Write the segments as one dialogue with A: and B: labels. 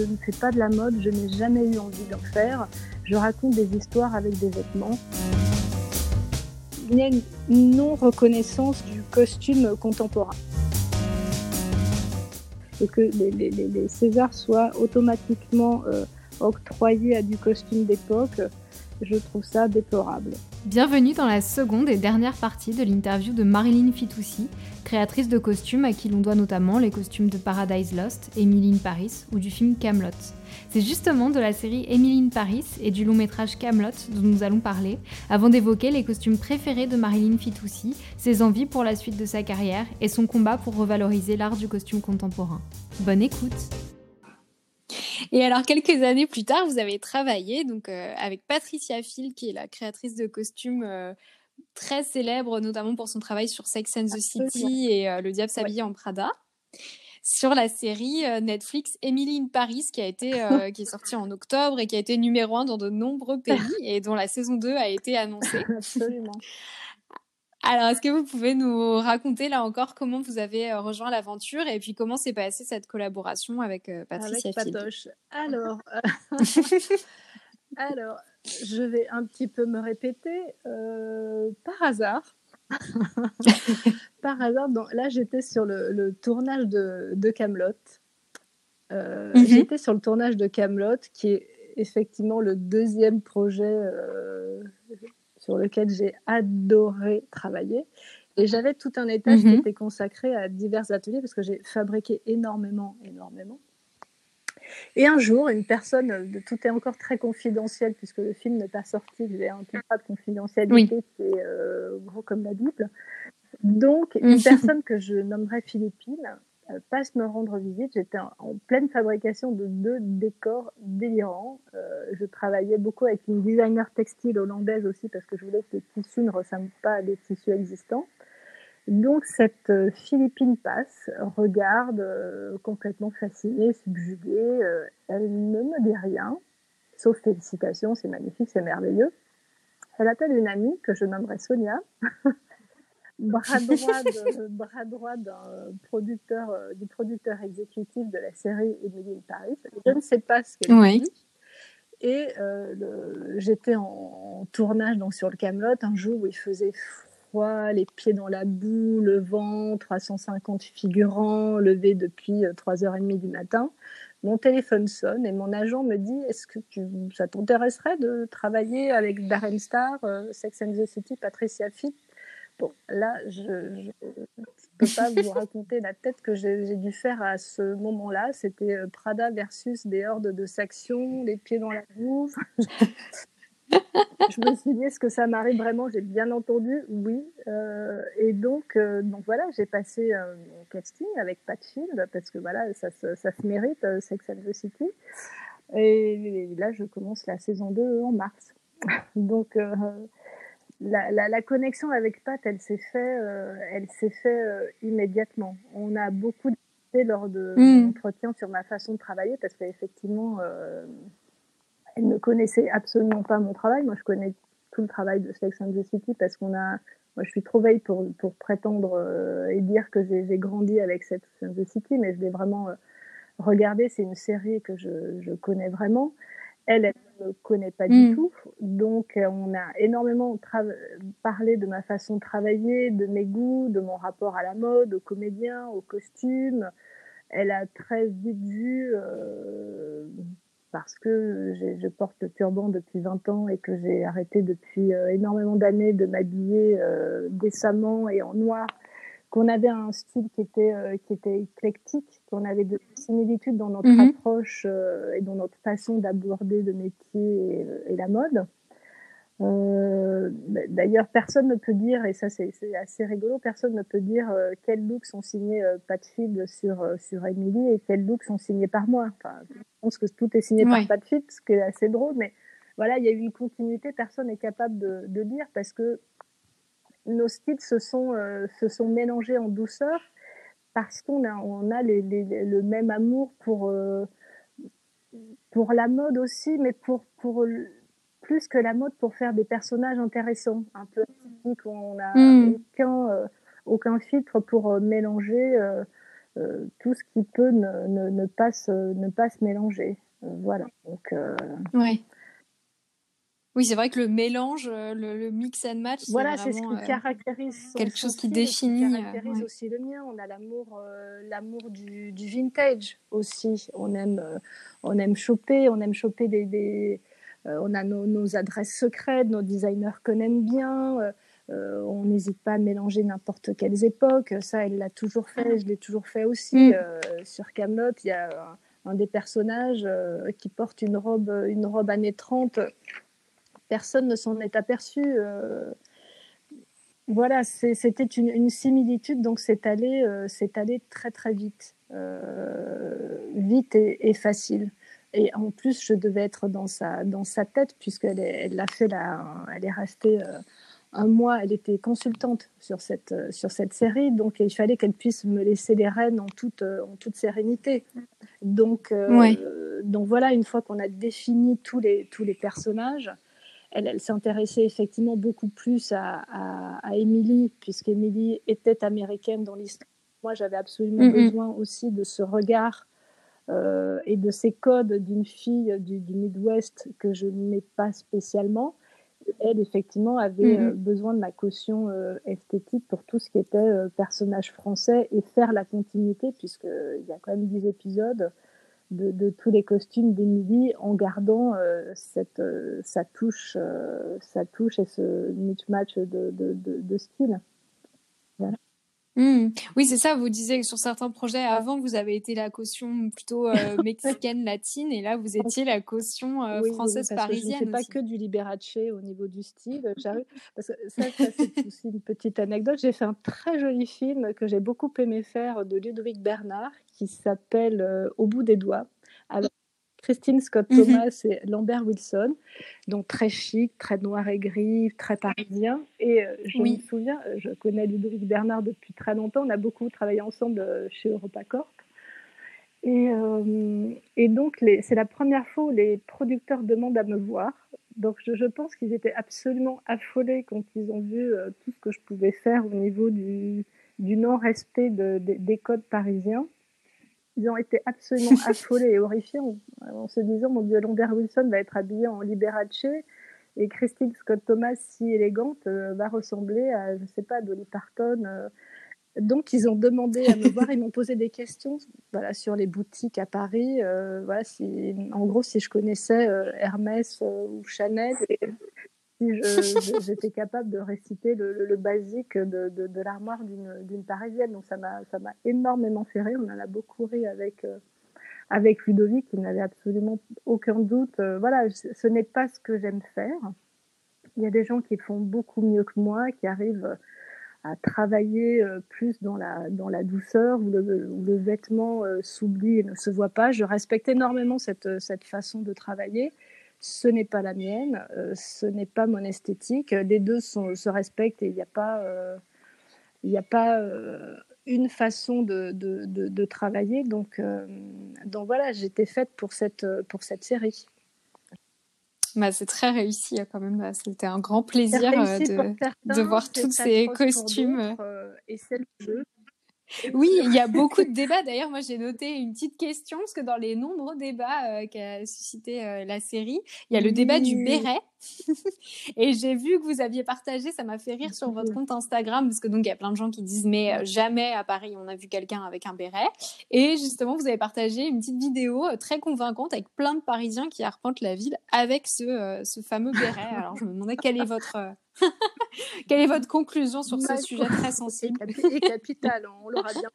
A: je ne fais pas de la mode, je n'ai jamais eu envie d'en faire. Je raconte des histoires avec des vêtements. Il y a une non-reconnaissance du costume contemporain. Et que les, les, Césars soient automatiquement euh, octroyés à du costume d'époque, je trouve ça déplorable.
B: Bienvenue dans la seconde et dernière partie de l'interview de Marilyn Fitoussi, créatrice de costumes à qui l'on doit notamment les costumes de Paradise Lost, Emily in Paris ou du film Camelot. C'est justement de la série Emily in Paris et du long métrage Camelot dont nous allons parler, avant d'évoquer les costumes préférés de Marilyn Fitoussi, ses envies pour la suite de sa carrière et son combat pour revaloriser l'art du costume contemporain. Bonne écoute et alors, quelques années plus tard, vous avez travaillé donc euh, avec Patricia Phil, qui est la créatrice de costumes euh, très célèbre, notamment pour son travail sur Sex and the City et euh, Le diable s'habille en Prada. Sur la série Netflix Emily in Paris, qui a été qui est sortie en octobre et qui a été numéro un dans de nombreux pays et dont la saison 2 a été annoncée.
A: Absolument.
B: Alors, est-ce que vous pouvez nous raconter là encore comment vous avez euh, rejoint l'aventure et puis comment s'est passée cette collaboration avec euh, Patricia
A: avec Patoche. Alors, euh, alors, je vais un petit peu me répéter. par hasard, par hasard, là j'étais sur le, tournage de, de Camelot. Mhm. J'étais sur le tournage de Camelot, qui est effectivement le deuxième projet sur lequel j'ai adoré travailler. Et j'avais tout un étage qui mhm. était consacré à divers ateliers parce que j'ai fabriqué énormément, énormément. Et un jour, une personne, tout est encore très confidentiel puisque le film n'est pas sorti, j'ai un contrat de confidentialité qui est euh, gros comme la Bible. Donc, une mhm. personne que je nommerai Philippine passe me rendre visite. J'étais en, pleine fabrication de deux décors délirants. Euh, je travaillais beaucoup avec une designer textile hollandaise aussi parce que je voulais que les tissus ne ressemblent pas à des tissus existants. Donc cette euh, Philippine passe, regarde complètement fascinée, subjuguée. elle ne me dit rien, sauf félicitations, c'est magnifique, c'est merveilleux. Elle appelle une amie que je nommerai Sonia. bras droit, bras droit d'un producteur, euh, du producteur exécutif de la série Emily in Paris. Je ne sais pas ce qu'elle oui. dit. Et euh, j'étais en, tournage donc sur le Camelot un jour où il faisait froid, les pieds dans la boue, le vent, 350 figurants levés depuis 3h30 euh, du matin. Mon téléphone sonne et mon agent me dit Est-ce que tu, ça t'intéresserait de travailler avec Darren Star, Sex and the City, Patricia Fitt? Bon, là, je ne peux pas vous raconter la tête que j'ai dû faire à ce moment-là. C'était euh, Prada versus des hordes de Saxon, les pieds dans la boue. je me suis dit, est-ce que ça m'arrive vraiment? J'ai bien entendu, oui. Euh, et donc, euh, donc voilà, j'ai passé mon casting avec Patfield parce que voilà, ça, ça, se mérite, Sex and the City. Et, là, je commence la saison 2 en mars. donc, la, connexion avec Pat, elle s'est fait, euh, elle s'est fait euh, immédiatement. On a beaucoup discuté lors de mm. l'entretien sur ma façon de travailler parce qu'effectivement, euh, elle ne connaissait absolument pas mon travail. Moi, je connais tout le travail de Sex and the City parce qu'on a, moi, je suis trop veille pour, pour prétendre et dire que j'ai grandi avec Sex and the City, mais je l'ai vraiment regardé. C'est une série que je, je connais vraiment. Elle, elle ne me connaît pas du mm. tout. Donc, euh, on a énormément parlé de ma façon de travailler, de mes goûts, de mon rapport à la mode, aux comédiens, aux costumes. Elle a très vite vu, euh, parce que je porte le turban depuis 20 ans et que j'ai arrêté depuis euh, énormément d'années de m'habiller décemment et en noir qu'on avait un style qui était, euh, qui était éclectique, qu'on avait de similitudes dans notre mhm. approche euh, et dans notre façon d'aborder le métier et, la mode. Euh, D'ailleurs, personne ne peut dire, et ça c'est assez rigolo, personne ne peut dire euh, quels looks sont signés Patfield sur, sur Emily et quels looks sont signés par moi. Enfin, je pense que tout est signé par Patfield, ce qui est assez drôle, mais voilà, il y a eu une continuité, personne n'est capable de, de dire parce que nos styles se sont, euh, se sont mélangés en douceur parce qu'on a, on a les, le même amour pour, euh, pour la mode aussi, mais pour, pour plus que la mode, pour faire des personnages intéressants, un peu atypiques, on n'a hmm. aucun, euh, aucun filtre pour mélanger tout ce qui peut ne, ne, ne, pas, se, ne pas se mélanger. voilà. Donc,
B: ouais. Oui, c'est vrai que le mélange, euh, le, mix and match,
A: voilà, c'est ce qui euh, caractérise
B: quelque chose qui définit.
A: Qui caractérise aussi le mien. On a l'amour, euh, l'amour du, vintage aussi. On aime, on aime choper, on aime choper des, on a nos, adresses secrètes, nos designers qu'on aime bien. on n'hésite pas à mélanger n'importe quelles époques. Ça, elle l'a toujours fait. Je l'ai toujours fait aussi. Mm. sur Camelot, il y a un, un des personnages qui porte une robe, une robe années 30 personne ne s'en est aperçu. Euh, voilà, c'était une, similitude, donc c'est allé, euh, allé très très vite, euh, vite et, facile. Et en plus, je devais être dans sa, dans sa tête, puisqu'elle elle l'a fait, là, elle est restée un mois, elle était consultante sur cette, sur cette série, donc il fallait qu'elle puisse me laisser les rênes en toute, en toute sérénité. Donc, donc voilà, une fois qu'on a défini tous les, tous les personnages, elle, s'intéressait effectivement beaucoup plus à, à, Emily, puisqu'Emily était américaine dans l'histoire. Moi, j'avais absolument besoin aussi de ce regard euh, et de ces codes d'une fille du, Midwest que je n'ai pas spécialement. Elle, effectivement, avait euh, besoin de ma caution euh, esthétique pour tout ce qui était personnage français et faire la continuité, puisqu'il y a quand même 10 épisodes de, tous les costumes d'Emily en gardant euh, cette, euh, sa, touche, euh, sa touche et ce match de, de, de style.
B: Voilà. Mmh. Oui, c'est ça. Vous disiez que sur certains projets avant, vous avez été la caution plutôt euh, mexicaine, latine, et là, vous étiez la caution euh, française parisienne.
A: je ne fais pas que du Liberace au niveau du style. J'arrive parce que ça, c'est aussi une petite anecdote. J'ai fait un très joli film que j'ai beaucoup aimé faire de Ludovic Bernard, qui s'appelle euh, Au bout des doigts. Christine Scott mhm. Thomas et Lambert Wilson, donc très chic, très noir et gris, très parisien. Et euh, je me souviens, euh, je connais Ludovic Bernard depuis très longtemps, on a beaucoup travaillé ensemble euh, chez EuropaCorp. Et, et donc, c'est la première fois où les producteurs demandent à me voir. Donc, je, pense qu'ils étaient absolument affolés quand ils ont vu tout ce que je pouvais faire au niveau du, du non-respect des codes parisiens ils ont été absolument affolés et horrifiés en, se disant mon Dieu, Lambert Wilson va être habillé en Liberace et Christine Scott Thomas, si élégante, euh, va ressembler à, je sais pas, Dolly Parton. Euh. Donc, ils ont demandé à me voir, ils m'ont posé des questions voilà, sur les boutiques à Paris. Euh, voilà, si, en gros, si je connaissais Hermès ou Chanel. Et, si j'étais capable de réciter le, basique de, de, l'armoire d'une parisienne. Donc ça m'a énormément fait rire. On en a beaucoup ri avec, euh, avec Ludovic, il n'avait absolument aucun doute. Euh, voilà, ce n'est pas ce que j'aime faire. Il y a des gens qui font beaucoup mieux que moi, qui arrivent à travailler euh, plus dans la, dans la douceur, où le, où le vêtement s'oublie et ne se voit pas. Je respecte énormément cette, cette façon de travailler ce n'est pas la mienne, euh, ce n'est pas mon esthétique. Les deux se respectent et il n'y a pas, euh, il a pas euh, une façon de, de, travailler. Donc, donc voilà, j'étais faite pour cette, pour cette série.
B: Bah, c'est très réussi quand même. Bah, c'était un grand plaisir de, de, voir tous ces costumes.
A: et c'est le jeu.
B: Oui, il y a beaucoup de débats. D'ailleurs, moi, j'ai noté une petite question, parce que dans les nombreux débats euh, qu'a suscité euh, la série, il y a le débat du béret. et j'ai vu que vous aviez partagé, ça m'a fait rire sur votre compte Instagram, parce que donc il y a plein de gens qui disent, mais euh, jamais à Paris, on a vu quelqu'un avec un béret. Et justement, vous avez partagé une petite vidéo très convaincante avec plein de Parisiens qui arpentent la ville avec ce, ce fameux béret. Alors, je me demandais quel est votre Quelle est votre conclusion sur ce sujet très sensible
A: Et capital, on l'aura bien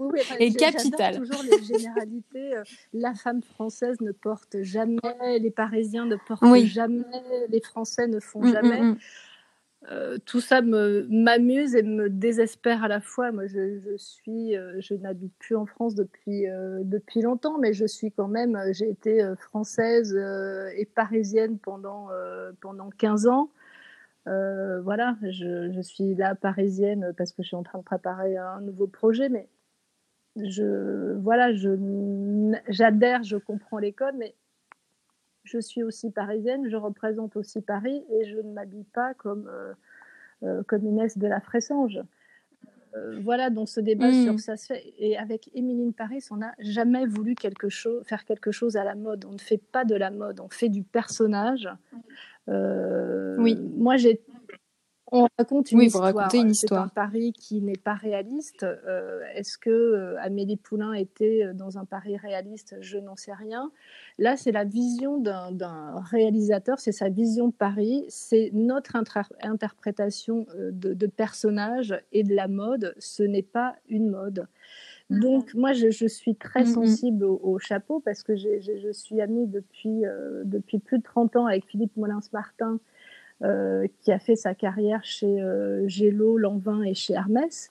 B: oui, et capital.
A: toujours les généralités. Euh, la femme française ne porte jamais, les Parisiens ne portent jamais, les Français ne font mm, mm, jamais. Mm. Euh, tout ça m'amuse et me désespère à la fois. Moi, je, je suis, euh, je n'habite plus en France depuis depuis longtemps, mais je suis quand même. J'ai été française et parisienne pendant pendant 15 ans. Euh, voilà, je, suis là parisienne parce que je suis en train de préparer un nouveau projet, mais je, voilà, j'adhère, je comprends les codes, mais je suis aussi parisienne, je représente aussi Paris et je ne m'habille pas comme, euh, euh, comme Inès de la Fressange. voilà, donc ce débat sur mmh. ça se fait. Et avec Émiline Paris, on n'a jamais voulu quelque chose, faire quelque chose à la mode. On ne fait pas de la mode, on fait du personnage. Oui. Moi, j'ai on raconte une histoire. une histoire. C'est un Paris qui n'est pas réaliste. Euh, est-ce que euh, Amélie Poulain était euh, dans un Paris réaliste? Je n'en sais rien. Là, c'est la vision d'un réalisateur, c'est sa vision de Paris, c'est notre interprétation de, de personnage et de la mode. Ce n'est pas une mode. Donc, moi, je, suis très mm-hmm. sensible au, chapeau parce que je suis amie depuis, depuis plus de 30 ans avec Philippe Molins-Martin, euh, qui a fait sa carrière chez euh, Gélo, Lanvin et chez Hermès.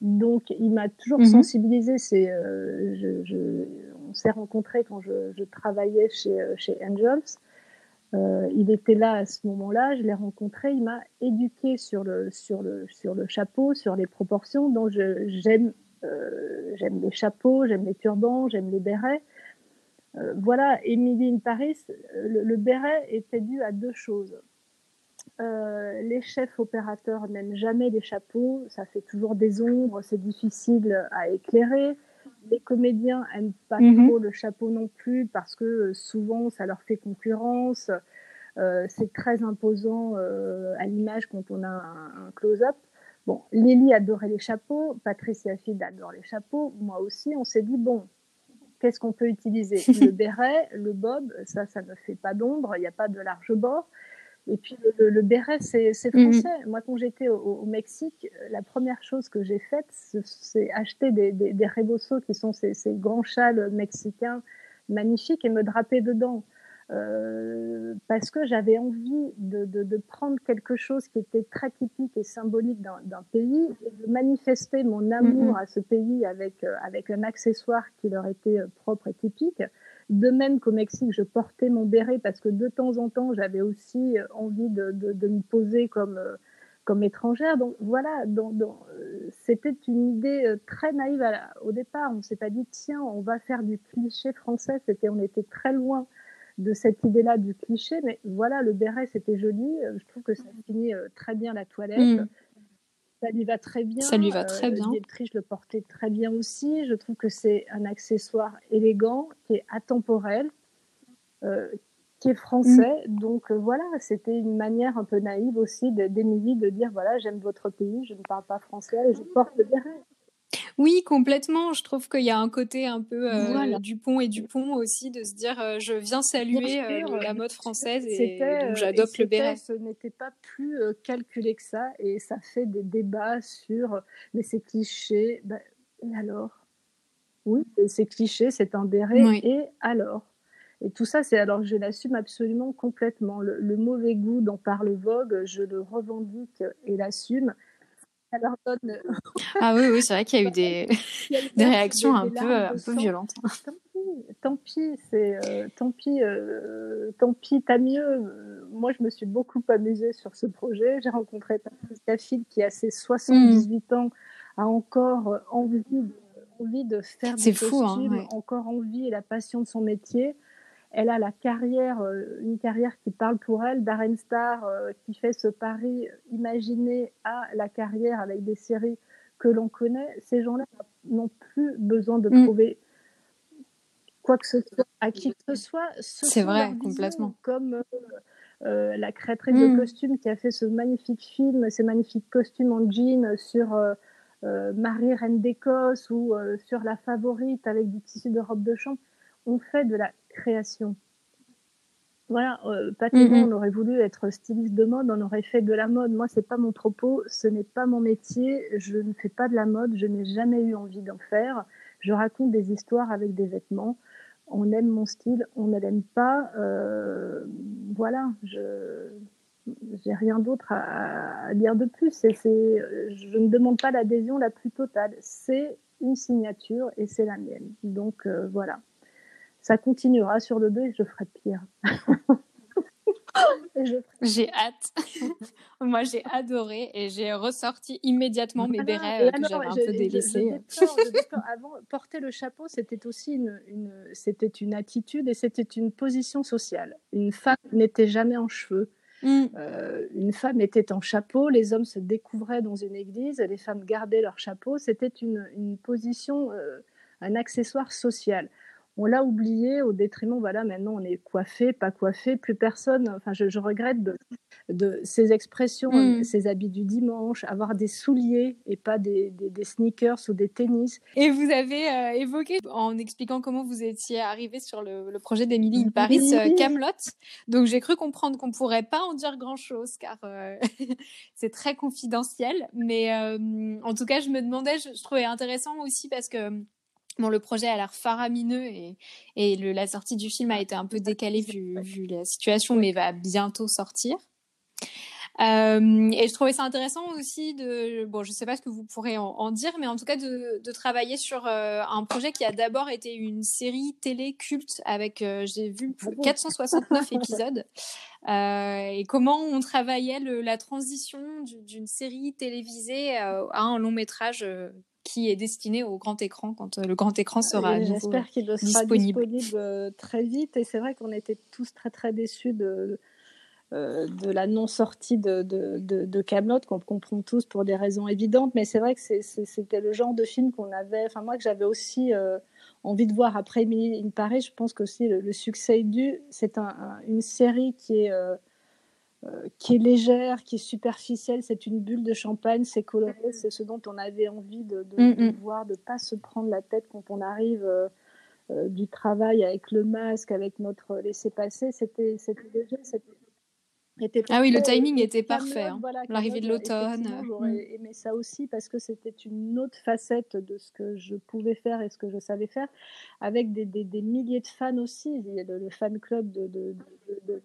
A: Donc, il m'a toujours sensibilisé. C'est, euh, on s'est rencontrés quand je, travaillais chez, chez Angels. il était là à ce moment-là, je l'ai rencontré, il m'a éduqué sur le, sur, le, sur le chapeau, sur les proportions. Donc j'aime, j'aime les chapeaux, j'aime les turbans, j'aime les bérets. voilà, Émilie in Paris, le, béret était dû à deux choses. Euh, les chefs opérateurs n'aiment jamais les chapeaux, ça fait toujours des ombres, c'est difficile à éclairer. Les comédiens n'aiment pas mhm. trop le chapeau non plus parce que euh, souvent ça leur fait concurrence. Euh, c'est très imposant à l'image quand on a un, close-up. Bon, Lily adorait les chapeaux, Patricia Field adore les chapeaux, moi aussi. On s'est dit bon, qu'est-ce qu'on peut utiliser? Le béret, le bob, ça, ça ne fait pas d'ombre, il n'y a pas de large bord. Et puis le, le, béret, c'est mm. français. Moi, quand j'étais au, Mexique, la première chose que j'ai faite, c'est acheter des, des, des rebosos, qui sont ces, ces, grands châles mexicains magnifiques, et me draper dedans. Euh, parce que j'avais envie de, de, de, prendre quelque chose qui était très typique et symbolique d'un pays et de manifester mon amour à ce pays avec, euh, avec un accessoire qui leur était euh, propre et typique. De même qu'au Mexique, je portais mon béret parce que de temps en temps, j'avais aussi envie de, de, me poser comme, euh, comme étrangère. Donc voilà, euh, c'était une idée très naïve au départ. On ne s'est pas dit, tiens, on va faire du cliché français. C'était, on était très loin de cette idée-là du cliché. Mais voilà, le béret, c'était joli. Je trouve que ça finit très bien la toilette. Mm. Ça lui va très bien.
B: Ça lui va très bien.
A: je le portais très bien aussi. Je trouve que c'est un accessoire élégant, qui est atemporel, euh, qui est français. Mm. Donc euh, voilà, c'était une manière un peu naïve aussi d'Émilie de dire voilà, j'aime votre pays, je ne parle pas français et je porte le béret.
B: Oui, complètement. Je trouve qu'il y a un côté un peu euh, du pont et du pont aussi, de se dire euh, je viens saluer euh, la mode française et donc j'adopte le béret.
A: Ce n'était pas plus calculé que ça et ça fait des débats sur mais c'est cliché. Ben, et alors? Oui, c'est cliché, c'est un béret et alors? Et tout ça, c'est alors je l'assume absolument complètement. Le, le, mauvais goût dont parle Vogue, je le revendique et l'assume.
B: ah oui, oui c'est vrai qu'il y a eu des, des réactions un, peu, un peu violentes.
A: Tant pis, c'est euh, tant pis, euh, tant pis, t'as mieux. Moi, je me suis beaucoup amusée sur ce projet. J'ai rencontré Patricia Phil qui, à ses 78 ans, a encore envie, envie de faire des fou, hein, encore envie et la passion de son métier. Elle a la carrière, euh, une carrière qui parle pour elle. Darren Star, euh, qui fait ce pari imaginé à la carrière avec des séries que l'on connaît. Ces gens-là n'ont plus besoin de mm. prouver quoi que ce soit à qui que ce soit.
B: C'est vrai, complètement.
A: Comme euh, la créatrice de mm. costumes qui a fait ce magnifique film, ces magnifiques costumes en jean sur Marie Reine d'Écosse ou sur La Favorite avec du tissu de robe de chambre. On fait de la création. Voilà, euh, mm-hmm. on aurait voulu être styliste de mode, on aurait fait de la mode. Moi, c'est pas mon propos, ce n'est pas mon métier. Je ne fais pas de la mode, je n'ai jamais eu envie d'en faire. Je raconte des histoires avec des vêtements. On aime mon style, on ne l'aime pas. Euh, voilà, je j'ai rien d'autre à, dire de plus. c'est je ne demande pas l'adhésion la plus totale. C'est une signature et c'est la mienne. Donc euh, voilà ça continuera sur le 2 et je ferai pire.
B: J'ai hâte. Moi, j'ai adoré et j'ai ressorti immédiatement mes bérets euh, que j'avais un peu délaissés.
A: Avant, porter le chapeau, c'était aussi une, une c'était une attitude et c'était une position sociale. Une femme n'était jamais en cheveux. Mm. une femme était en chapeau, les hommes se découvraient dans une église, les femmes gardaient leur chapeau. C'était une, une, position, un accessoire social on l'a oublié au détriment, voilà, maintenant on est coiffé, pas coiffé, plus personne, enfin je, regrette de, ces expressions, mm. ces habits du dimanche, avoir des souliers et pas des, sneakers ou des tennis.
B: Et vous avez euh, évoqué, en expliquant comment vous étiez arrivé sur le, projet d'Emily in Paris, euh, Camelot. Donc j'ai cru comprendre qu'on pourrait pas en dire grand-chose car euh, c'est très confidentiel. Mais en tout cas, je me demandais, je trouvais intéressant aussi parce que Bon, le projet a l'air faramineux et, et le, la sortie du film a été un peu décalée vu, vu la situation, mais va bientôt sortir. Euh, et je trouvais ça intéressant aussi de, bon, je sais pas ce que vous pourrez en, dire, mais en tout cas de, de travailler sur euh, un projet qui a d'abord été une série télé culte avec, euh, j'ai vu 469 épisodes, et comment on travaillait le, la transition d'une série télévisée à un long métrage qui est destiné au grand écran quand euh, le grand écran sera
A: J'espère qu'il sera disponible, euh, très vite. Et c'est vrai qu'on était tous très très déçus de, euh, de la non-sortie de, de, de, Camelot, qu'on comprend tous pour des raisons évidentes. Mais c'est vrai que c'était le genre de film qu'on avait, enfin moi que j'avais aussi envie de voir après Emily in Paris. Je pense que aussi le, succès est dû. C'est un, une série qui est euh, qui est légère, qui est superficielle. C'est une bulle de champagne, c'est coloré, c'est ce dont on avait envie de, de, mm, mm. voir, de pas se prendre la tête quand on arrive euh, euh, du travail avec le masque, avec notre laisser-passer. C'était léger,
B: c'était ah oui, le timing était parfait. Hein. L'arrivée de l'automne.
A: J'aurais mm. aimé ça aussi parce que c'était une autre facette de ce que je pouvais faire et ce que je savais faire, avec des, des, des milliers de fans aussi. Il y a le, fan club de, de, de,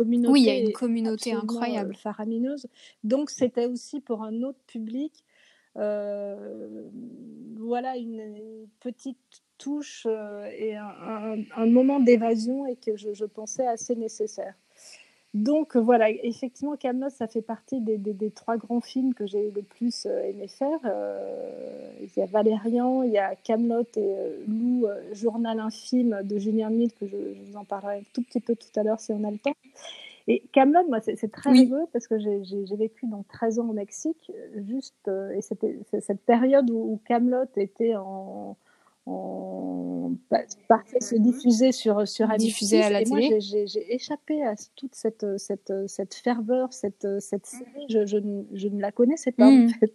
B: oui, il y a une communauté incroyable.
A: Euh, faramineuse. Donc, c'était aussi pour un autre public. Euh, voilà, une, petite touche euh, et un, moment d'évasion et que je, pensais assez nécessaire. Donc voilà, effectivement, Camelot, ça fait partie des, des, trois grands films que j'ai le plus aimé faire. il y a Valérian, il y a Camelot et Lou, Journal infime de Julien Mille, que je, je, vous en parlerai un tout petit peu tout à l'heure si on a le temps. Et Camelot, moi, c'est très rigolo parce que j'ai vécu dans 13 ans au Mexique, juste, euh, et c'était cette période où Camelot était en, partait se diffuser sur sur
B: diffusé à la
A: et
B: télé.
A: Moi, j'ai échappé à toute cette cette cette ferveur, cette cette série. Je, je, je ne la connaissais pas en mm. fait.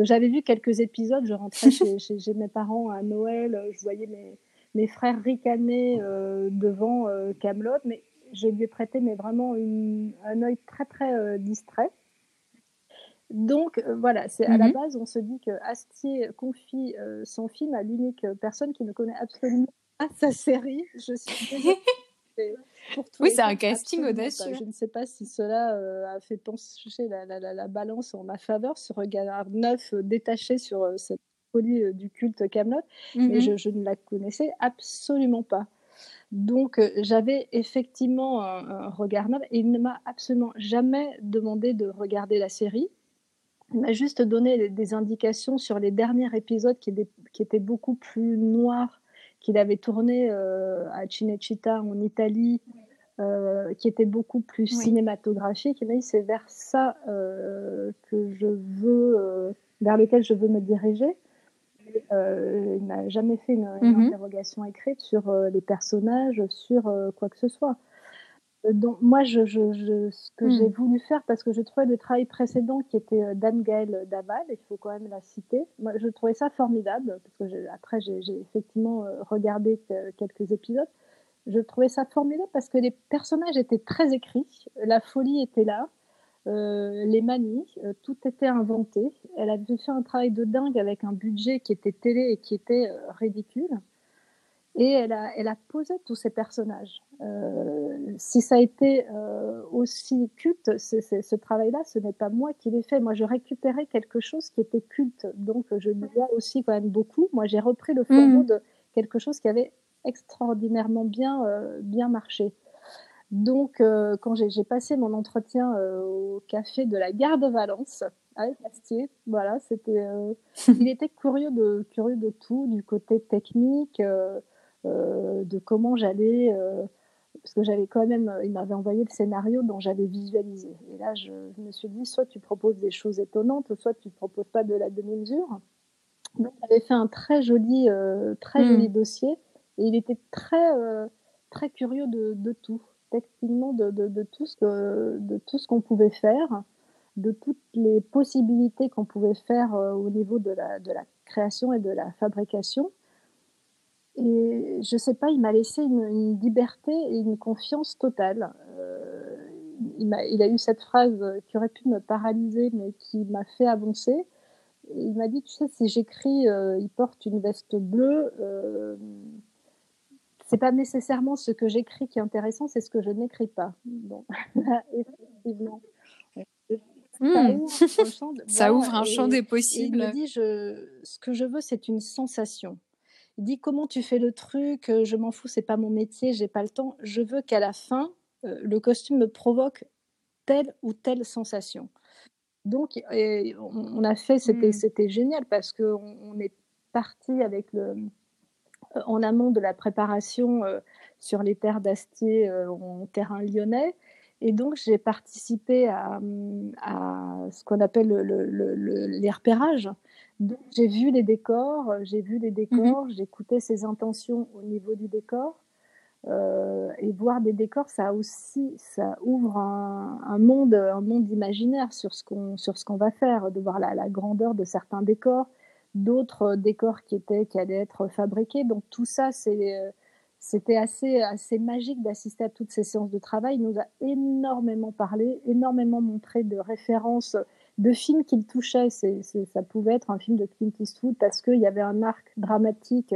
A: J'avais vu quelques épisodes. Je rentrais chez, chez, mes parents à Noël. Je voyais mes mes frères ricaner euh, devant euh, Camelot, mais je lui ai prêté mais vraiment un œil très très euh, distrait. Donc euh, voilà, c'est à la mhm. base, on se dit que Astier confie euh, son film à l'unique personne qui ne connaît absolument pas sa série. Je suis
B: oui, c'est un casting audacieux.
A: Je ne sais pas si cela a fait pencher la, la, la, balance en ma faveur, ce regard neuf détaché sur cette folie du culte Camelot, mais mhm. je, je, ne la connaissais absolument pas. Donc, euh, j'avais effectivement un, regard neuf et il ne m'a absolument jamais demandé de regarder la série. Il m'a juste donné des indications sur les derniers épisodes qui, étaient beaucoup plus noirs, qu'il avait tourné euh, à Cinecittà en Italie, euh, qui étaient beaucoup plus cinématographiques. Il m'a dit c'est vers ça que je veux, vers lequel je veux me diriger. Euh, il n'a jamais fait une, mhm. interrogation écrite sur euh, les personnages, sur euh, quoi que ce soit. Donc, moi, je, ce que j'ai mhm. voulu faire, parce que je trouvais le travail précédent qui était d'Anne-Gaëlle Daval, il faut quand même la citer, moi, je trouvais ça formidable, parce que après, j'ai effectivement regardé quelques épisodes. Je trouvais ça formidable parce que les personnages étaient très écrits, la folie était là, euh, les manies, euh, tout était inventé. Elle a fait un travail de dingue avec un budget qui était télé et qui était euh, ridicule. Et elle a, elle a posé tous ces personnages. si ça a été aussi culte, ce travail-là, ce n'est pas moi qui l'ai fait. Moi, je récupérais quelque chose qui était culte. Donc, je le vois aussi quand même beaucoup. Moi, j'ai repris le format mmh. de quelque chose qui avait extraordinairement bien, bien marché. Donc, euh, quand j'ai passé mon entretien euh, au café de la gare de Valence, avec Astier, voilà, c'était, euh, il était curieux de, curieux de tout, du côté technique, de comment j'allais parce que j'avais quand même, il m'avait envoyé le scénario dont j'avais visualisé. Et là, je, me suis dit, soit tu proposes des choses étonnantes, soit tu ne proposes pas de la demi-mesure. Donc, j'avais fait un très joli, très hmm. joli dossier, et il était très, très curieux de, de tout, techniquement de, de, de, tout ce que, de tout ce qu'on pouvait faire de toutes les possibilités qu'on pouvait faire euh, au niveau de la, de la, création et de la fabrication. Et je ne sais pas, il m'a laissé une, liberté et une confiance totale. Euh, il, a, il, a, eu cette phrase qui aurait pu me paralyser, mais qui m'a fait avancer. il m'a dit, tu sais, si j'écris, euh, il porte une veste bleue, euh, c'est pas nécessairement ce que j'écris qui est intéressant, c'est ce que je n'écris pas. Bon, effectivement.
B: Hmm. Ça ouvre un champ, des possibles.
A: il me dit, je, ce que je veux, c'est une sensation. Il dit, comment tu fais le truc euh, Je m'en fous, c'est pas mon métier, j'ai pas le temps. Je veux qu'à la fin, euh, le costume me provoque telle ou telle sensation. Donc, on, a fait, c'était, hmm. c'était génial parce qu'on on est parti avec le, euh, en amont de la préparation sur les terres d'Astier en terrain lyonnais. Et donc, j'ai participé à, ce qu'on appelle le, les repérages. Donc, j'ai vu les décors, j'ai vu les décors, mmh j'écoutais ses intentions au niveau du décor. Euh, et voir des décors, ça aussi, ça ouvre un, monde, un monde imaginaire sur ce qu'on sur ce qu'on va faire, de voir la, la, grandeur de certains décors, d'autres décors qui étaient qui allaient être fabriqués. Donc tout ça, c'est euh, c'était assez, assez magique d'assister à toutes ces séances de travail. Il nous a énormément parlé, énormément montré de références de films qu'il touchait. C'est, ça pouvait être un film de Clint Eastwood parce qu'il y avait un arc dramatique.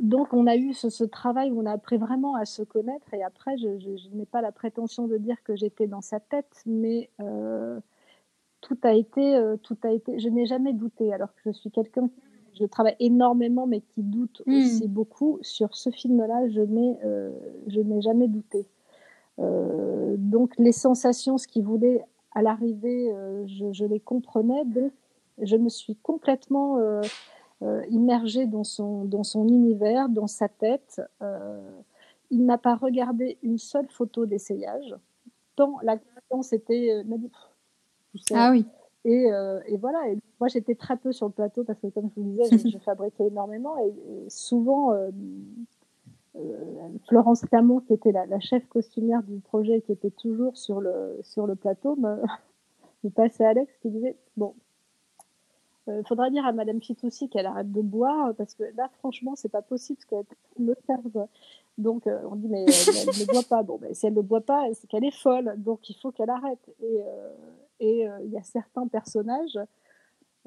A: Donc on a eu ce, travail où on a appris vraiment à se connaître. Et après, je, n'ai pas la prétention de dire que j'étais dans sa tête, mais euh, tout a été, euh, tout a été. Je n'ai jamais douté, alors que je suis quelqu'un qui je travaille énormément, mais qui doute hmm. aussi beaucoup. Sur ce film-là, je n'ai, euh, je n'ai jamais douté. Euh, donc les sensations, ce qu'il voulait à l'arrivée, euh, je, les comprenais. Donc je me suis complètement immergée dans son, dans son univers, dans sa tête. il n'a pas regardé une seule photo d'essayage. Tant la question était...
B: ah oui
A: euh, et, voilà, et moi j'étais très peu sur le plateau parce que comme je vous disais, je, fabriquais énormément et, souvent euh, euh, Florence Camon, qui était la, chef costumière du projet, qui était toujours sur le, sur le plateau, me, me passait Alex qui disait, bon, il faudra dire à Madame Fitoussi qu'elle arrête de boire parce que là franchement c'est pas possible ce qu'elle me serve. Donc on dit mais elle, ne boit pas. Bon, ben, si elle ne boit pas, c'est qu'elle est folle. Donc il faut qu'elle arrête. Et, et euh, il y a certains personnages,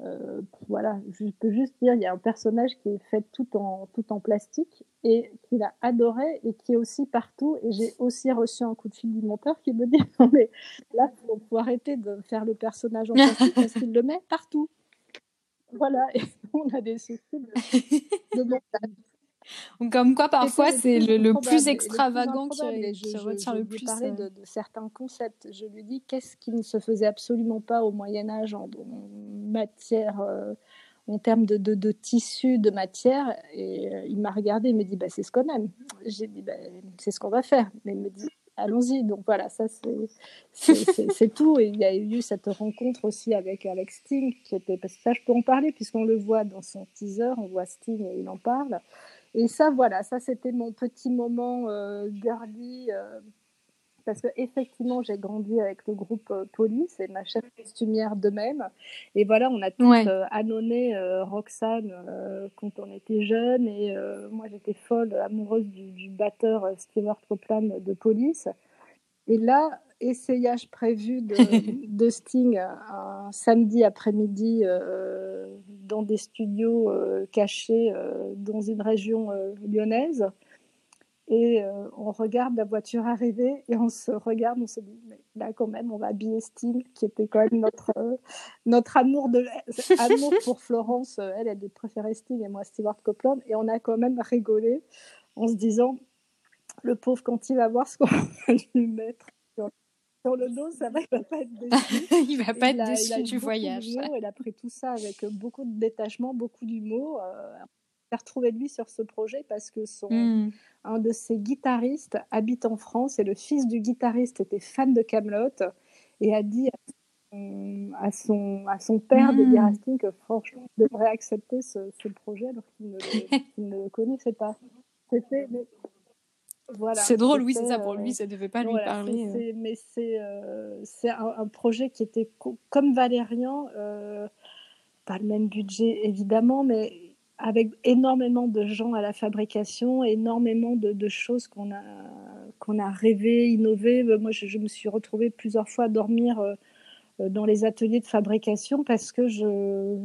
A: euh, voilà, je peux juste dire, il y a un personnage qui est fait tout en, tout en plastique et qu'il a adoré et qui est aussi partout. Et j'ai aussi reçu un coup de fil du monteur qui me dit Non, mais là, il faut, arrêter de faire le personnage en plastique parce qu'il le met partout. Voilà, et on a des soucis de, de montage.
B: Comme quoi, parfois, c'est le, plus extravagant qui, retient le plus. Je
A: parler de, de, certains concepts. Je lui dis qu'est-ce qui ne se faisait absolument pas au Moyen Âge en, matière, euh, en termes de, de, tissu, de matière? Et euh, il m'a regardé et me dit bah, c'est ce qu'on aime. J'ai dit bah, c'est ce qu'on va faire. Mais il me dit allons-y. Donc voilà, ça c'est tout. Et il y a eu cette rencontre aussi avec Alex Sting, qui était, parce que ça je peux en parler puisqu'on le voit dans son teaser, on voit Sting et il en parle. Et ça, voilà, ça c'était mon petit moment euh, girly, euh, parce que effectivement j'ai grandi avec le groupe euh, Police et ma chef costumière de même. Et voilà, on a tous ouais. Euh, Roxane quand on était jeunes, et moi j'étais folle, amoureuse du, du batteur Stewart Copeland de Police. Et là, essayage prévu de, de Sting un samedi après-midi euh, dans des studios euh, cachés euh, dans une région lyonnaise. Et on regarde la voiture arriver et on se regarde, on se dit, mais là quand même, on va habiller Sting, qui était quand même notre, notre amour, de, amour pour Florence. Elle, elle préférait Sting et moi Stewart Copeland. Et on a quand même rigolé en se disant, le pauvre, quand il va voir ce qu'on va lui mettre sur le dos, ça va, il va pas être déçu.
B: il va pas être déçu du voyage.
A: Elle a pris tout ça avec beaucoup de détachement, beaucoup d'humour. Euh, s'est retrouvé lui sur ce projet parce que son, mmh. un de ses guitaristes habite en France et le fils du guitariste était fan de Camelot et a dit à son, à son père de dire mmh. que franchement, il devrait accepter ce, projet alors qu'il ne, le connaissait pas.
C: C'était. Voilà, c'est drôle, oui, c'est ça. Pour lui, ça ne devait pas lui parler.
A: Euh. mais c'est c'est un, un, projet qui était comme Valérian, pas le même budget évidemment, mais avec énormément de gens à la fabrication, énormément de, choses qu'on a, qu'on a rêvé, innové. Moi, je, me suis retrouvée plusieurs fois à dormir euh, dans les ateliers de fabrication parce que je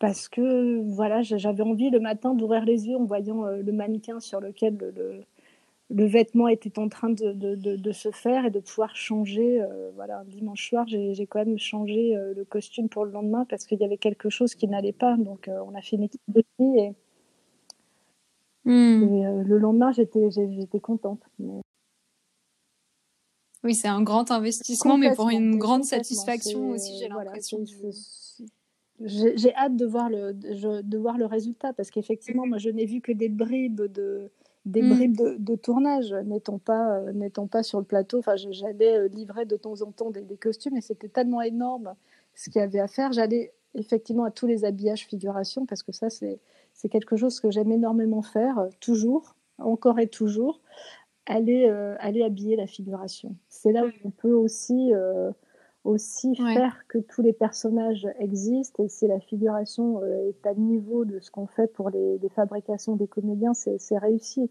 A: parce que voilà j'avais envie le matin d'ouvrir les yeux en voyant euh, le mannequin sur lequel le, le vêtement était en train de, de, de, se faire et de pouvoir changer. Euh, voilà, un dimanche soir, j'ai quand même changé euh, le costume pour le lendemain parce qu'il y avait quelque chose qui n'allait pas. Donc, euh, on a fait une équipe de filles et, hmm. le lendemain, j'étais contente.
C: Oui, c'est un grand investissement, mais pour une grande satisfaction aussi, j'ai l'impression.
A: J'ai hâte de voir, le, de, de voir le résultat parce qu'effectivement, moi, je n'ai vu que des bribes de des mm. bribes de, tournage, n'étant pas, euh, n'étant pas sur le plateau. Enfin, j'allais euh, livrer de temps en temps des, costumes et c'était tellement énorme ce qu'il y avait à faire. J'allais effectivement à tous les habillages figuration parce que ça, c'est, c'est quelque chose que j'aime énormément faire, euh, toujours, encore et toujours. Aller, aller habiller la figuration. C'est là où on peut aussi aussi faire que tous les personnages existent et si la figuration euh, est à niveau de ce qu'on fait pour les, fabrications des comédiens, c'est réussi.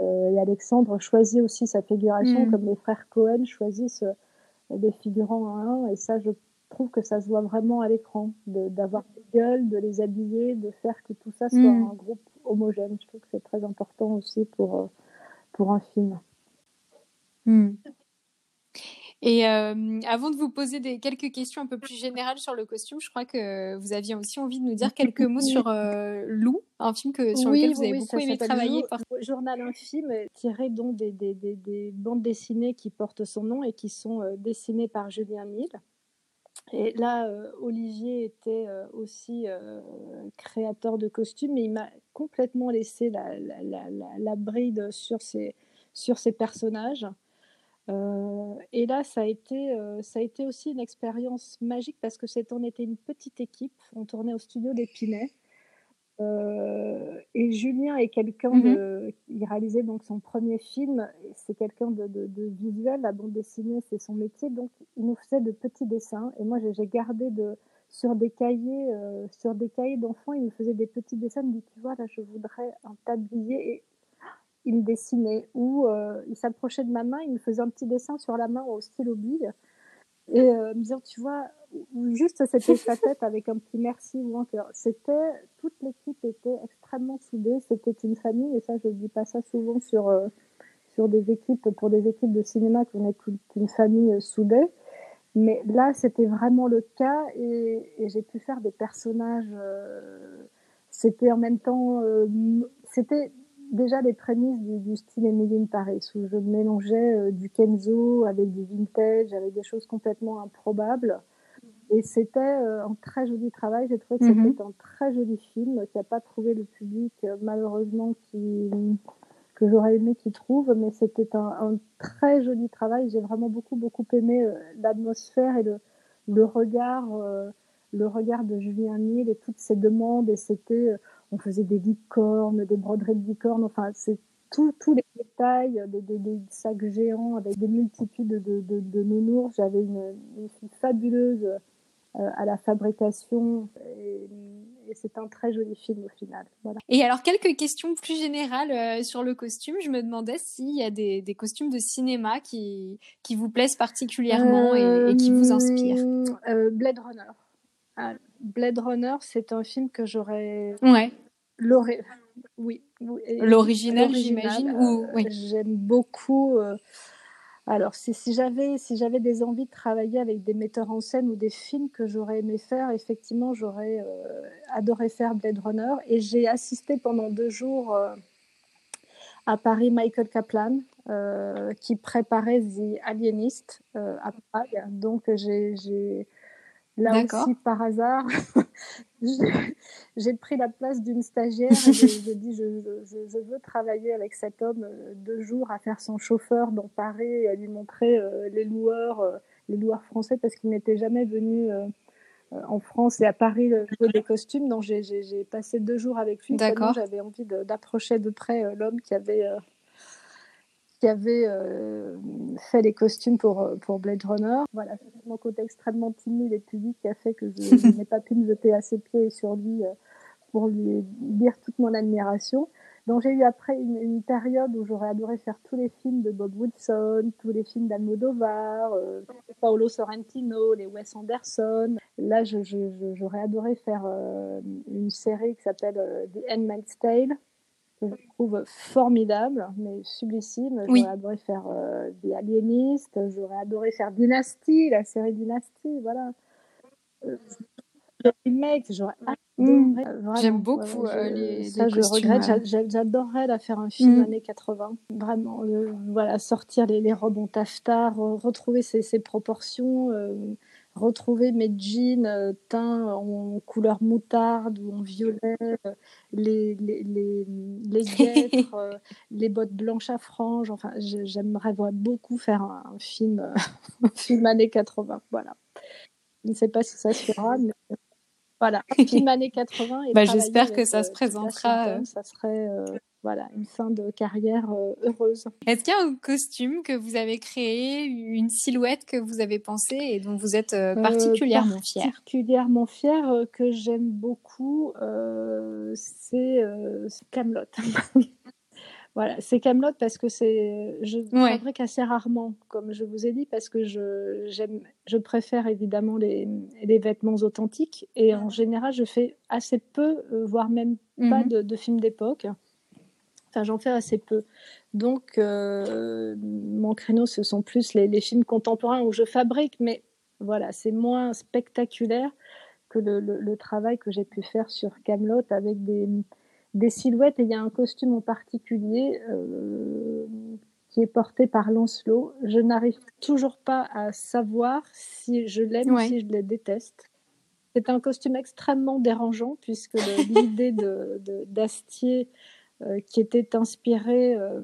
A: Euh, et Alexandre choisit aussi sa figuration mm. comme les frères Cohen choisissent euh, des figurants à un et ça je trouve que ça se voit vraiment à l'écran, d'avoir des gueules, de les habiller, de faire que tout ça soit mm. un groupe homogène. Je trouve que c'est très important aussi pour, pour un film.
C: Mm. Et euh, avant de vous poser des, quelques questions un peu plus générales sur le costume, je crois que vous aviez aussi envie de nous dire quelques mots sur euh, Lou, un film que, sur lequel vous avez beaucoup aimé travailler.
A: Par... Journal infime tiré donc des, des, des, des, bandes dessinées qui portent son nom et qui sont euh, dessinées par Julien Mille. Et là, Olivier était aussi créateur de costumes, mais il m'a complètement laissé la, la, la, la, bride sur ses, sur ses personnages. Euh, et là, ça a, été, euh, ça a été aussi une expérience magique parce que c'est, on était une petite équipe, on tournait au studio d'Épinay. Euh, et Julien est quelqu'un mmh de. Il réalisait donc son premier film, c'est quelqu'un de, de, visuel, la bande dessinée, c'est son métier, donc il nous faisait de petits dessins. Et moi, j'ai gardé de, sur des cahiers, sur des cahiers d'enfants, il nous faisait des petits dessins, il me dit Tu vois, là, je voudrais un tablier. Et il me dessinait ou euh, il s'approchait de ma main, il me faisait un petit dessin sur la main au stylo bille et euh, me disant, tu vois, juste sa tête avec un petit merci ou un cœur. C'était, toute l'équipe était extrêmement soudée, c'était une famille et ça, je ne dis pas ça souvent sur, euh, sur des équipes, pour des équipes de cinéma qu'on est toute une famille soudée. Mais là, c'était vraiment le cas et, et j'ai pu faire des personnages. c'était en même temps, c'était déjà les prémices du, style Emily Paris, où je mélangeais euh, du Kenzo avec du vintage, avec des choses complètement improbables. Et c'était euh, un très joli travail. J'ai trouvé que mhm. c'était un très joli film qui n'a pas trouvé le public, euh, malheureusement, qui, que j'aurais aimé qu'il trouve. Mais c'était un, très joli travail. J'ai vraiment beaucoup, beaucoup aimé l'atmosphère et le, le regard, le regard de Julien Nil et toutes ses demandes. Et c'était on faisait des licornes, des broderies de licornes, enfin, c'est tous les détails, des, sacs géants avec des multitudes de, de, nounours. J'avais une, fille fabuleuse euh, à la fabrication et, c'est un très joli film au final. Voilà.
C: Et alors, quelques questions plus générales euh, sur le costume. Je me demandais s'il y a des, costumes de cinéma qui, qui vous plaisent particulièrement et, qui vous inspirent.
A: Euh, Blade Runner. Ah, Blade Runner, c'est un film que j'aurais.
C: Ouais.
A: Oui.
C: L'original, j'imagine.
A: Euh, oui. J'aime beaucoup. Euh, alors, si, si j'avais si j'avais des envies de travailler avec des metteurs en scène ou des films que j'aurais aimé faire, effectivement, j'aurais euh, adoré faire Blade Runner. Et j'ai assisté pendant deux jours à Paris Michael Kaplan, qui préparait The Alienist à Prague. Donc, j'ai Là aussi, par hasard, j'ai pris la place d'une stagiaire et j'ai dit je, je, veux travailler avec cet homme euh, deux jours à faire son chauffeur dans Paris et à lui montrer euh, les loueurs, euh, les loueurs français parce qu'il n'était jamais venu en France et à Paris jouer des costumes. Donc j'ai passé deux jours avec lui. D'accord. J'avais envie d'approcher de, près l'homme qui avait qui avait fait les costumes pour, pour Blade Runner. Voilà, c'est mon côté extrêmement timide et pudique qui a fait que je, n'ai pas pu me jeter à ses pieds sur lui pour lui dire toute mon admiration. Donc j'ai eu après une, période où j'aurais adoré faire tous les films de Bob Woodson, tous les films d'Almodovar, euh, Paolo Sorrentino, les Wes Anderson. Là, j'aurais adoré faire euh, une série qui s'appelle euh, The Handmaid's Tale, que je trouve formidable, mais sublissime. J'aurais adoré faire The Alienist, j'aurais adoré faire Dynasty, la série Dynasty, voilà. remake, j'aurais
C: Mmh. J'aime beaucoup euh, les, ça, je regrette.
A: J'adorerais faire un film mmh. années 80. Vraiment, euh, voilà, sortir les, les, robes en taffetas, retrouver ces, proportions, euh, retrouver mes jeans teints en couleur moutarde ou en violet, les, les, les, les guêtres, les bottes blanches à franges. Enfin, j'aimerais beaucoup faire un, film, un film années 80. Voilà. Je ne sais pas si ça se fera, mais voilà, film années 80.
C: bah, J'espère que ça se euh, présentera.
A: Euh. Ça serait euh, voilà, une fin de carrière heureuse.
C: Est-ce qu'il y a un costume que vous avez créé, une silhouette que vous avez pensée et dont vous êtes particulièrement fière?
A: Particulièrement fière, que j'aime beaucoup, c'est Camelot. Voilà, c'est Camelot parce que c'est je fabrique assez rarement, comme je vous ai dit, parce que je j'aime, je préfère évidemment les, les, vêtements authentiques et en général je fais assez peu, euh, voire même pas mmh de, films d'époque. Enfin, j'en fais assez peu. Donc, euh, mon créneau, ce sont plus les, les, films contemporains où je fabrique, mais voilà, c'est moins spectaculaire que le, le, le travail que j'ai pu faire sur Camelot avec des des silhouettes et il y a un costume en particulier euh, qui est porté par Lancelot. Je n'arrive toujours pas à savoir si je l'aime ou si je le déteste. C'est un costume extrêmement dérangeant puisque l'idée d'Astier qui était inspirée euh,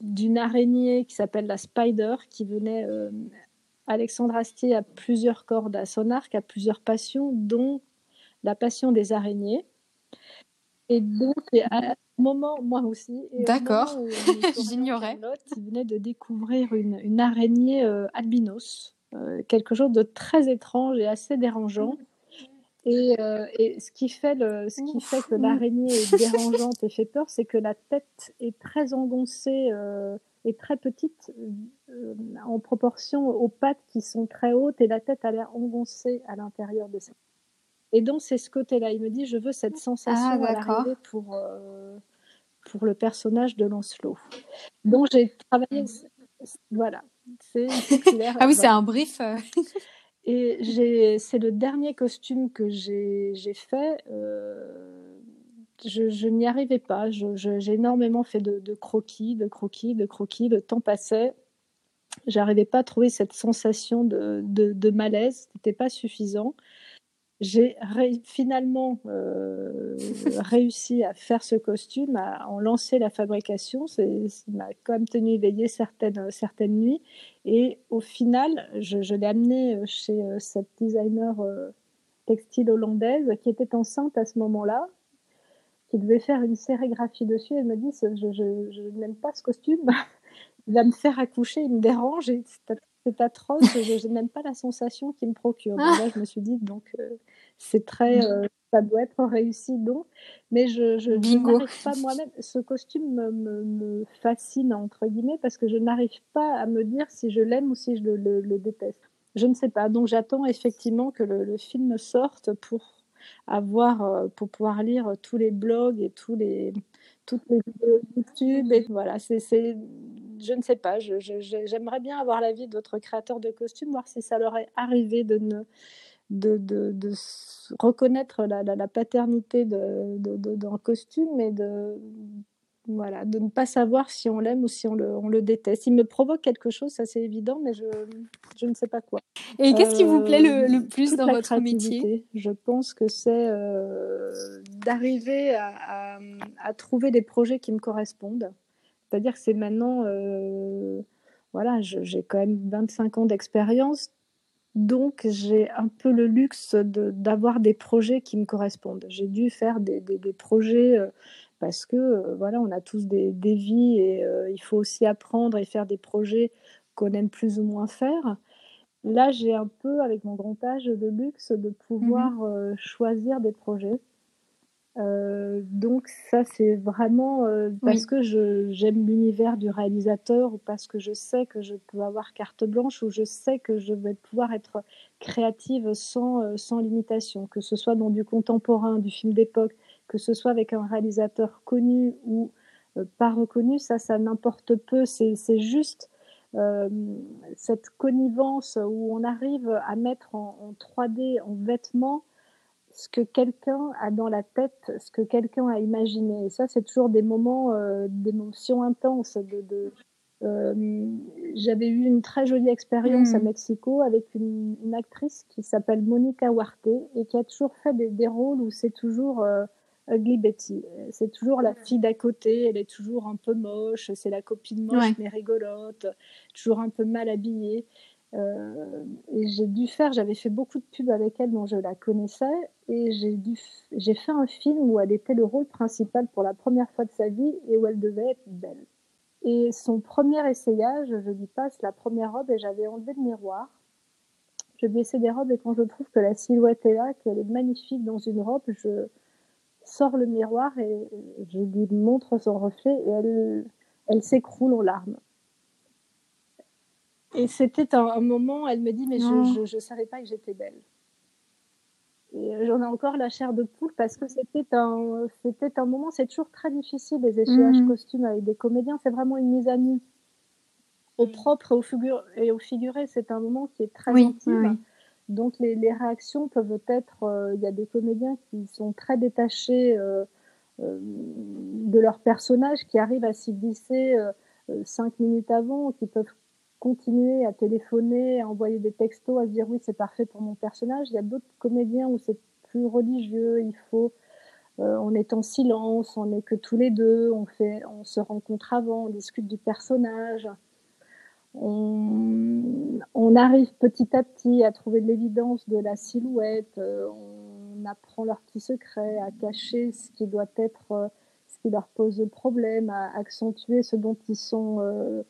A: d'une araignée qui s'appelle la Spider qui venait Alexandre Astier a plusieurs cordes à son arc, a plusieurs passions, dont la passion des araignées. Et donc, à un moment, moi aussi.
C: D'accord, j'ignorais.
A: Il venait de découvrir une, une araignée euh, albinos, euh, quelque chose de très étrange et assez dérangeant. Et, euh, et ce, qui fait le, ce qui fait que l'araignée est dérangeante et fait peur, c'est que la tête est très engoncée et très petite en proportion aux pattes qui sont très hautes et la tête a l'air engoncée à l'intérieur de cette et donc, c'est ce côté-là. Il me dit, je veux cette sensation ah, à l'arrivée pour, euh, pour le personnage de Lancelot. Donc, j'ai travaillé... Voilà, c'est clair.
C: ah oui, c'est un brief.
A: Et c'est le dernier costume que j'ai fait. Euh, je, n'y arrivais pas. J'ai énormément fait de, croquis, de croquis, de croquis. Le temps passait. J'arrivais pas à trouver cette sensation de, de, malaise. C'était pas suffisant. J'ai finalement euh, réussi à faire ce costume, à en lancer la fabrication. Ça m'a quand même tenu éveillée certaines, certaines nuits. Et au final, je, l'ai amené chez euh, cette designer euh, textile hollandaise qui était enceinte à ce moment-là, qui devait faire une sérigraphie dessus. Elle me dit Je, je, n'aime pas ce costume, il va me faire accoucher, il me dérange. Et c'est atroce, je, n'aime pas la sensation qu'il me procure. Donc là, je me suis dit, donc, c'est très, mmh. euh, ça doit être réussi donc. Mais je, je, n'arrive pas moi-même. Ce costume me, me, fascine entre guillemets parce que je n'arrive pas à me dire si je l'aime ou si je le, le, déteste. Je ne sais pas. Donc j'attends effectivement que le, le, film sorte pour avoir, euh, pour pouvoir lire tous les blogs et tous les toutes les vidéos YouTube et voilà. C'est, je ne sais pas. j'aimerais bien avoir l'avis d'autres créateurs de costumes, voir si ça leur est arrivé de ne de, de, reconnaître la, la, paternité d'un costume et de, voilà, de ne pas savoir si on l'aime ou si on le, on le, déteste. Il me provoque quelque chose, ça c'est évident, mais je, je, ne sais pas quoi.
C: Et qu'est-ce qui vous plaît le, le plus dans votre métier?
A: Je pense que c'est euh, d'arriver à, à, à, trouver des projets qui me correspondent. C'est-à-dire que c'est maintenant, euh, voilà, j'ai quand même 25 ans d'expérience, donc j'ai un peu le luxe d'avoir des projets qui me correspondent. J'ai dû faire des, des, des projets euh, parce que euh, voilà, on a tous des, vies et euh, il faut aussi apprendre et faire des projets qu'on aime plus ou moins faire. Là, j'ai un peu, avec mon grand âge, le luxe de pouvoir mmh euh, choisir des projets. donc ça, c'est vraiment parce que j'aime l'univers du réalisateur ou parce que je sais que je peux avoir carte blanche ou je sais que je vais pouvoir être créative sans, sans limitation, que ce soit dans du contemporain, du film d'époque, que ce soit avec un réalisateur connu ou euh, pas reconnu, ça, ça n'importe peu. C'est juste euh, cette connivence où on arrive à mettre en, 3D, en vêtements, ce que quelqu'un a dans la tête, ce que quelqu'un a imaginé. Et ça, c'est toujours des moments euh, d'émotion intense. De, J'avais eu une très jolie expérience à mm. Mexico avec une, actrice qui s'appelle Monica Huarte et qui a toujours fait des, rôles où c'est toujours Ugly Betty. C'est toujours la fille d'à côté, elle est toujours un peu moche, c'est la copine moche mais rigolote, toujours un peu mal habillée. Euh, et j'ai dû faire, j'avais fait beaucoup de pubs avec elle dont je la connaissais, et j'ai dû, j'ai fait un film où elle était le rôle principal pour la première fois de sa vie et où elle devait être belle. Et son premier essayage, je lui passe la première robe et j'avais enlevé le miroir. Je baissais des robes et quand je trouve que la silhouette est là, qu'elle est magnifique dans une robe, je, sort le miroir et je lui montre son reflet et elle, elle s'écroule en larmes. Et c'était un, moment, elle me dit, mais je ne savais pas que j'étais belle. Et j'en ai encore la chair de poule parce que c'était un, c'était un moment, c'est toujours très difficile les échellages mmh. costumes avec des comédiens, c'est vraiment une mise à nu. Au propre et au, figure, et au figuré, c'est un moment qui est très intime. Donc les, réactions peuvent être, euh, il y a des comédiens qui sont très détachés euh, euh, de leur personnage, qui arrivent à s'y glisser cinq minutes avant, qui peuvent continuer à téléphoner, à envoyer des textos, à se dire oui c'est parfait pour mon personnage. Il y a d'autres comédiens où c'est plus religieux, il faut, on est en silence, on n'est que tous les deux, on, fait, on se rencontre avant, on discute du personnage on, arrive petit à petit à trouver de l'évidence de la silhouette, euh, on apprend leurs petits secrets, à cacher ce qui doit être, euh, ce qui leur pose problème, à accentuer ce dont ils sont, euh,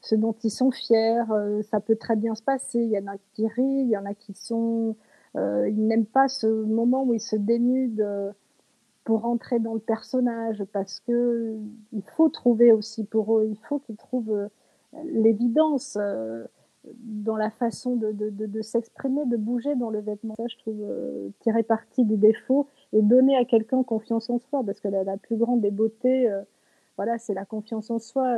A: ce dont ils sont fiers. ça peut très bien se passer. Il y en a qui rient, il y en a qui sont, ils n'aiment pas ce moment où ils se dénudent pour rentrer dans le personnage parce que il faut trouver aussi pour eux, il faut qu'ils trouvent l'évidence euh, dans la façon de, de, s'exprimer, de bouger dans le vêtement. Ça, je trouve, euh, tirer parti du défaut et donner à quelqu'un confiance en soi, parce que la, plus grande des beautés, euh, voilà, c'est la confiance en soi.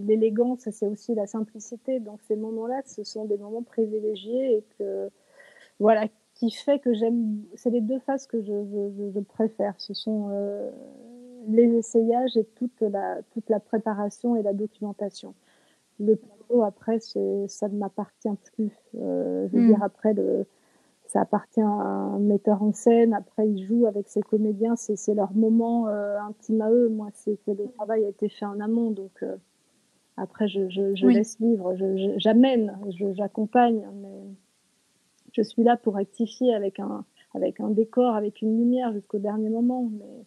A: L'élégance, c'est aussi la simplicité. Donc ces moments-là, ce sont des moments privilégiés et que, voilà, qui fait que j'aime. C'est les deux phases que je, je, je préfère. Ce sont les essayages et toute la, toute la préparation et la documentation le plateau, après, ça ne m'appartient plus. Euh, je veux hmm. dire, après, le, ça appartient à un metteur en scène. Après, il joue avec ses comédiens. C'est leur moment euh, intime à eux. Moi, c'est que le travail a été fait en amont. Donc, euh, après, je, je, laisse vivre. J'amène, j'accompagne. Mais je suis là pour rectifier avec un, avec un décor, avec une lumière jusqu'au dernier moment. Mais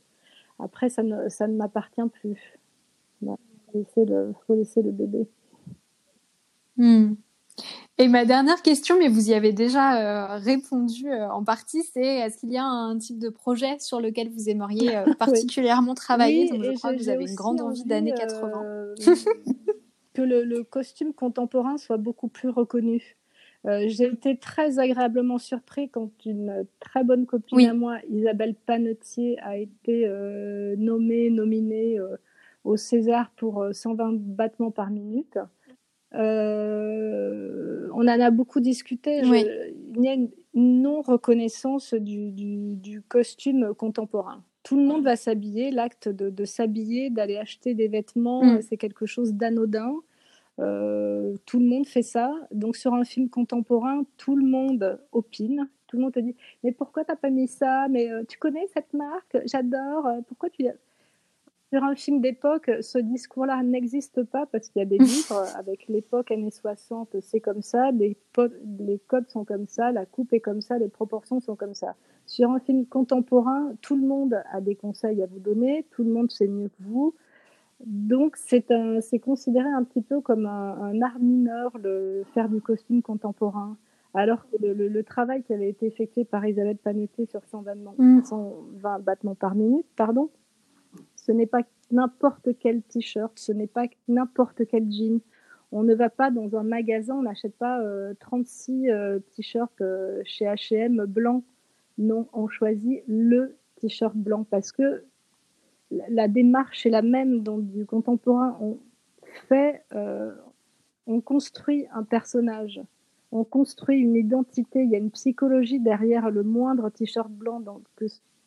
A: après, ça ne, ça ne m'appartient plus. Il faut laisser le bébé.
C: Hmm. Et ma dernière question, mais vous y avez déjà euh, répondu euh, en partie, c'est est-ce qu'il y a un type de projet sur lequel vous aimeriez euh, particulièrement travailler? Je crois que vous avez une grande envie, d'années 80.
A: que le, costume contemporain soit beaucoup plus reconnu. J'ai été très agréablement surpris quand une très bonne copine à moi, Isabelle Panetier, a été nommée, nominée au César pour 120 battements par minute. Euh, on en a beaucoup discuté. il y a une non-reconnaissance du, costume contemporain. tout le monde va s'habiller. L'acte de, s'habiller, d'aller acheter des vêtements, mm. c'est quelque chose d'anodin. Euh, tout le monde fait ça. Donc sur un film contemporain, tout le monde opine. Tout le monde te dit mais pourquoi t'as pas mis ça? Mais euh, tu connais cette marque? J'adore. Pourquoi tu sur un film d'époque, ce discours-là n'existe pas parce qu'il y a des livres avec l'époque années 60, c'est comme ça, les, les codes sont comme ça, la coupe est comme ça, les proportions sont comme ça. Sur un film contemporain, tout le monde a des conseils à vous donner, tout le monde sait mieux que vous. Donc, c'est considéré un petit peu comme un, art mineur, le faire du costume contemporain. Alors que le, travail qui avait été effectué par Isabelle Paneté sur 120, 120 mm. battements par minute, pardon, ce n'est pas n'importe quel t-shirt, ce n'est pas n'importe quel jean. On ne va pas dans un magasin, on n'achète pas 36 euh, euh, t-shirts euh, chez H&M blanc. Non, on choisit le t-shirt blanc parce que la, démarche est la même dans du contemporain. On fait, on construit un personnage, on construit une identité. Il y a une psychologie derrière le moindre t-shirt blanc.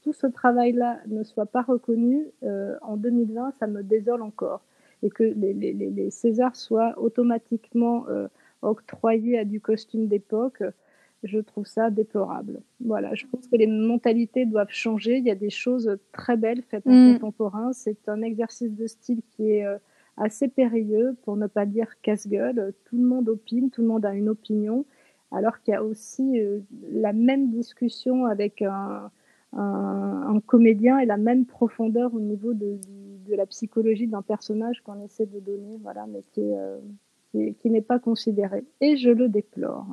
A: Tout ce travail-là ne soit pas reconnu euh, en 2020, ça me désole encore. Et que les, les, les Césars soient automatiquement euh, octroyés à du costume d'époque, je trouve ça déplorable. Voilà, je pense que les mentalités doivent changer. Il y a des choses très belles faites en mm. contemporain. C'est un exercice de style qui est euh, assez périlleux, pour ne pas dire casse-gueule. Tout le monde opine, tout le monde a une opinion, alors qu'il y a aussi la même discussion avec un, un, comédien et la même profondeur au niveau de, de la psychologie d'un personnage qu'on essaie de donner, voilà, mais qui, euh, qui n'est pas considéré. Et je le déplore.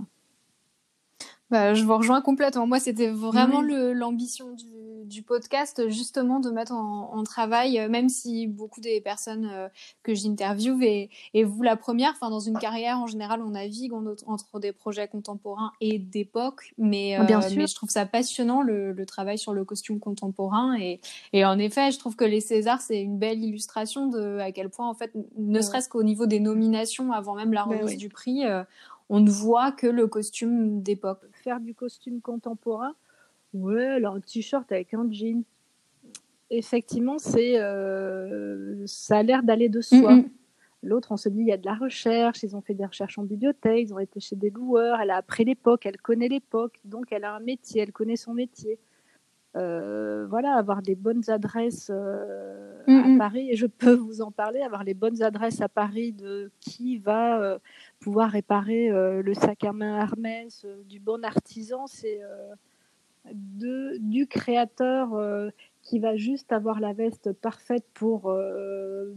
C: Bah, je vous rejoins complètement. Moi, c'était vraiment l'ambition du, du, podcast, justement, de mettre en, en, travail, euh, même si beaucoup des personnes euh, que j'interviewe, et, et, vous la première, enfin, dans une carrière, en général, on navigue entre des projets contemporains et d'époque, mais,
A: Bien euh,
C: mais je trouve ça passionnant, le, le, travail sur le costume contemporain. Et, et en effet, je trouve que les Césars, c'est une belle illustration de à quel point, en fait, ne serait-ce qu'au niveau des nominations, avant même la remise du prix, on ne voit que le costume d'époque.
A: Faire du costume contemporain, ouais, alors un t-shirt avec un jean. Effectivement, c'est, euh, ça a l'air d'aller de soi. L'autre, on se dit, il y a de la recherche, ils ont fait des recherches en bibliothèque, ils ont été chez des loueurs, elle a appris l'époque, elle connaît l'époque, donc elle a un métier, elle connaît son métier. Euh, voilà, avoir des bonnes adresses euh, à Paris, et je peux vous en parler, avoir les bonnes adresses à Paris de qui va euh, pouvoir réparer le sac à main Hermès, du bon artisan, c'est du créateur qui va juste avoir la veste parfaite pour le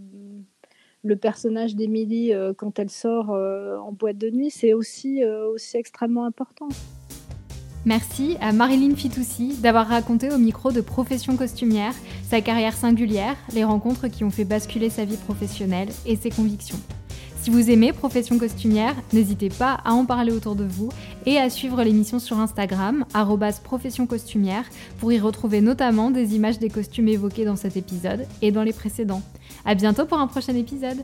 A: personnage d'Émilie quand elle sort en boîte de nuit, c'est aussi, aussi extrêmement important.
B: Merci à Marilyn Fitoussi d'avoir raconté au micro de Profession costumière sa carrière singulière, les rencontres qui ont fait basculer sa vie professionnelle et ses convictions. Si vous aimez Profession costumière, n'hésitez pas à en parler autour de vous et à suivre l'émission sur Instagram, profession costumière, pour y retrouver notamment des images des costumes évoqués dans cet épisode et dans les précédents. À bientôt pour un prochain épisode!